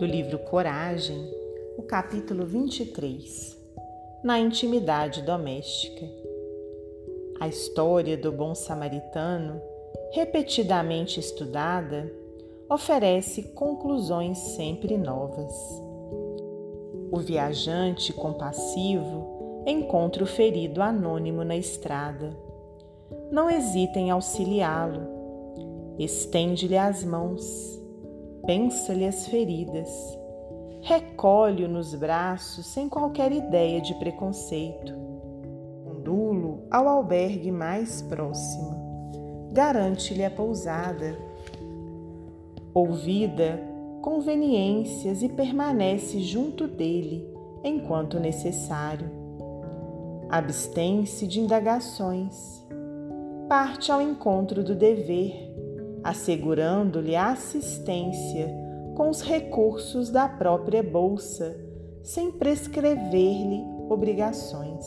do livro Coragem, o capítulo 23 Na intimidade doméstica. A história do bom samaritano, repetidamente estudada, oferece conclusões sempre novas. O viajante compassivo encontra o ferido anônimo na estrada. Não hesita em auxiliá-lo. Estende-lhe as mãos pensa-lhe as feridas, recolhe-o nos braços sem qualquer ideia de preconceito, condulo ao albergue mais próximo, garante-lhe a pousada, ouvida conveniências e permanece junto dele enquanto necessário. Abstém-se de indagações, parte ao encontro do dever assegurando-lhe assistência com os recursos da própria bolsa, sem prescrever-lhe obrigações.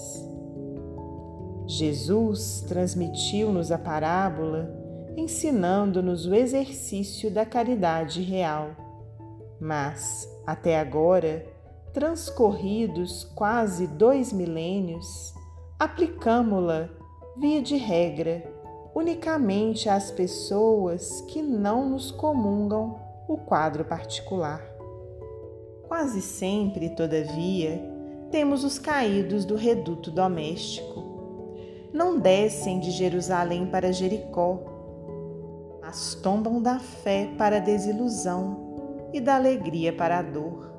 Jesus transmitiu-nos a parábola, ensinando-nos o exercício da caridade real. Mas, até agora, transcorridos quase dois milênios, aplicamo-la, via de regra, unicamente às pessoas que não nos comungam o quadro particular. Quase sempre, todavia, temos os caídos do reduto doméstico. Não descem de Jerusalém para Jericó, mas tombam da fé para a desilusão e da alegria para a dor,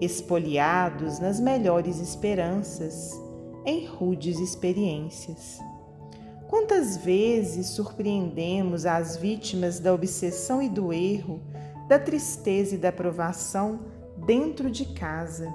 espoliados nas melhores esperanças, em rudes experiências. Quantas vezes surpreendemos as vítimas da obsessão e do erro, da tristeza e da provação dentro de casa?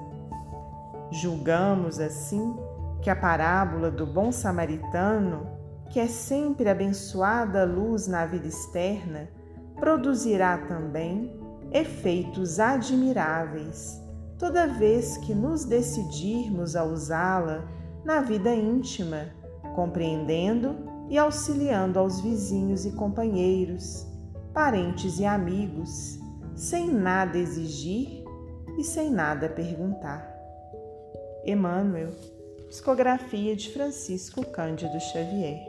Julgamos assim que a parábola do bom samaritano, que é sempre abençoada luz na vida externa, produzirá também efeitos admiráveis toda vez que nos decidirmos a usá-la na vida íntima compreendendo e auxiliando aos vizinhos e companheiros, parentes e amigos, sem nada exigir e sem nada perguntar. Emmanuel, psicografia de Francisco Cândido Xavier.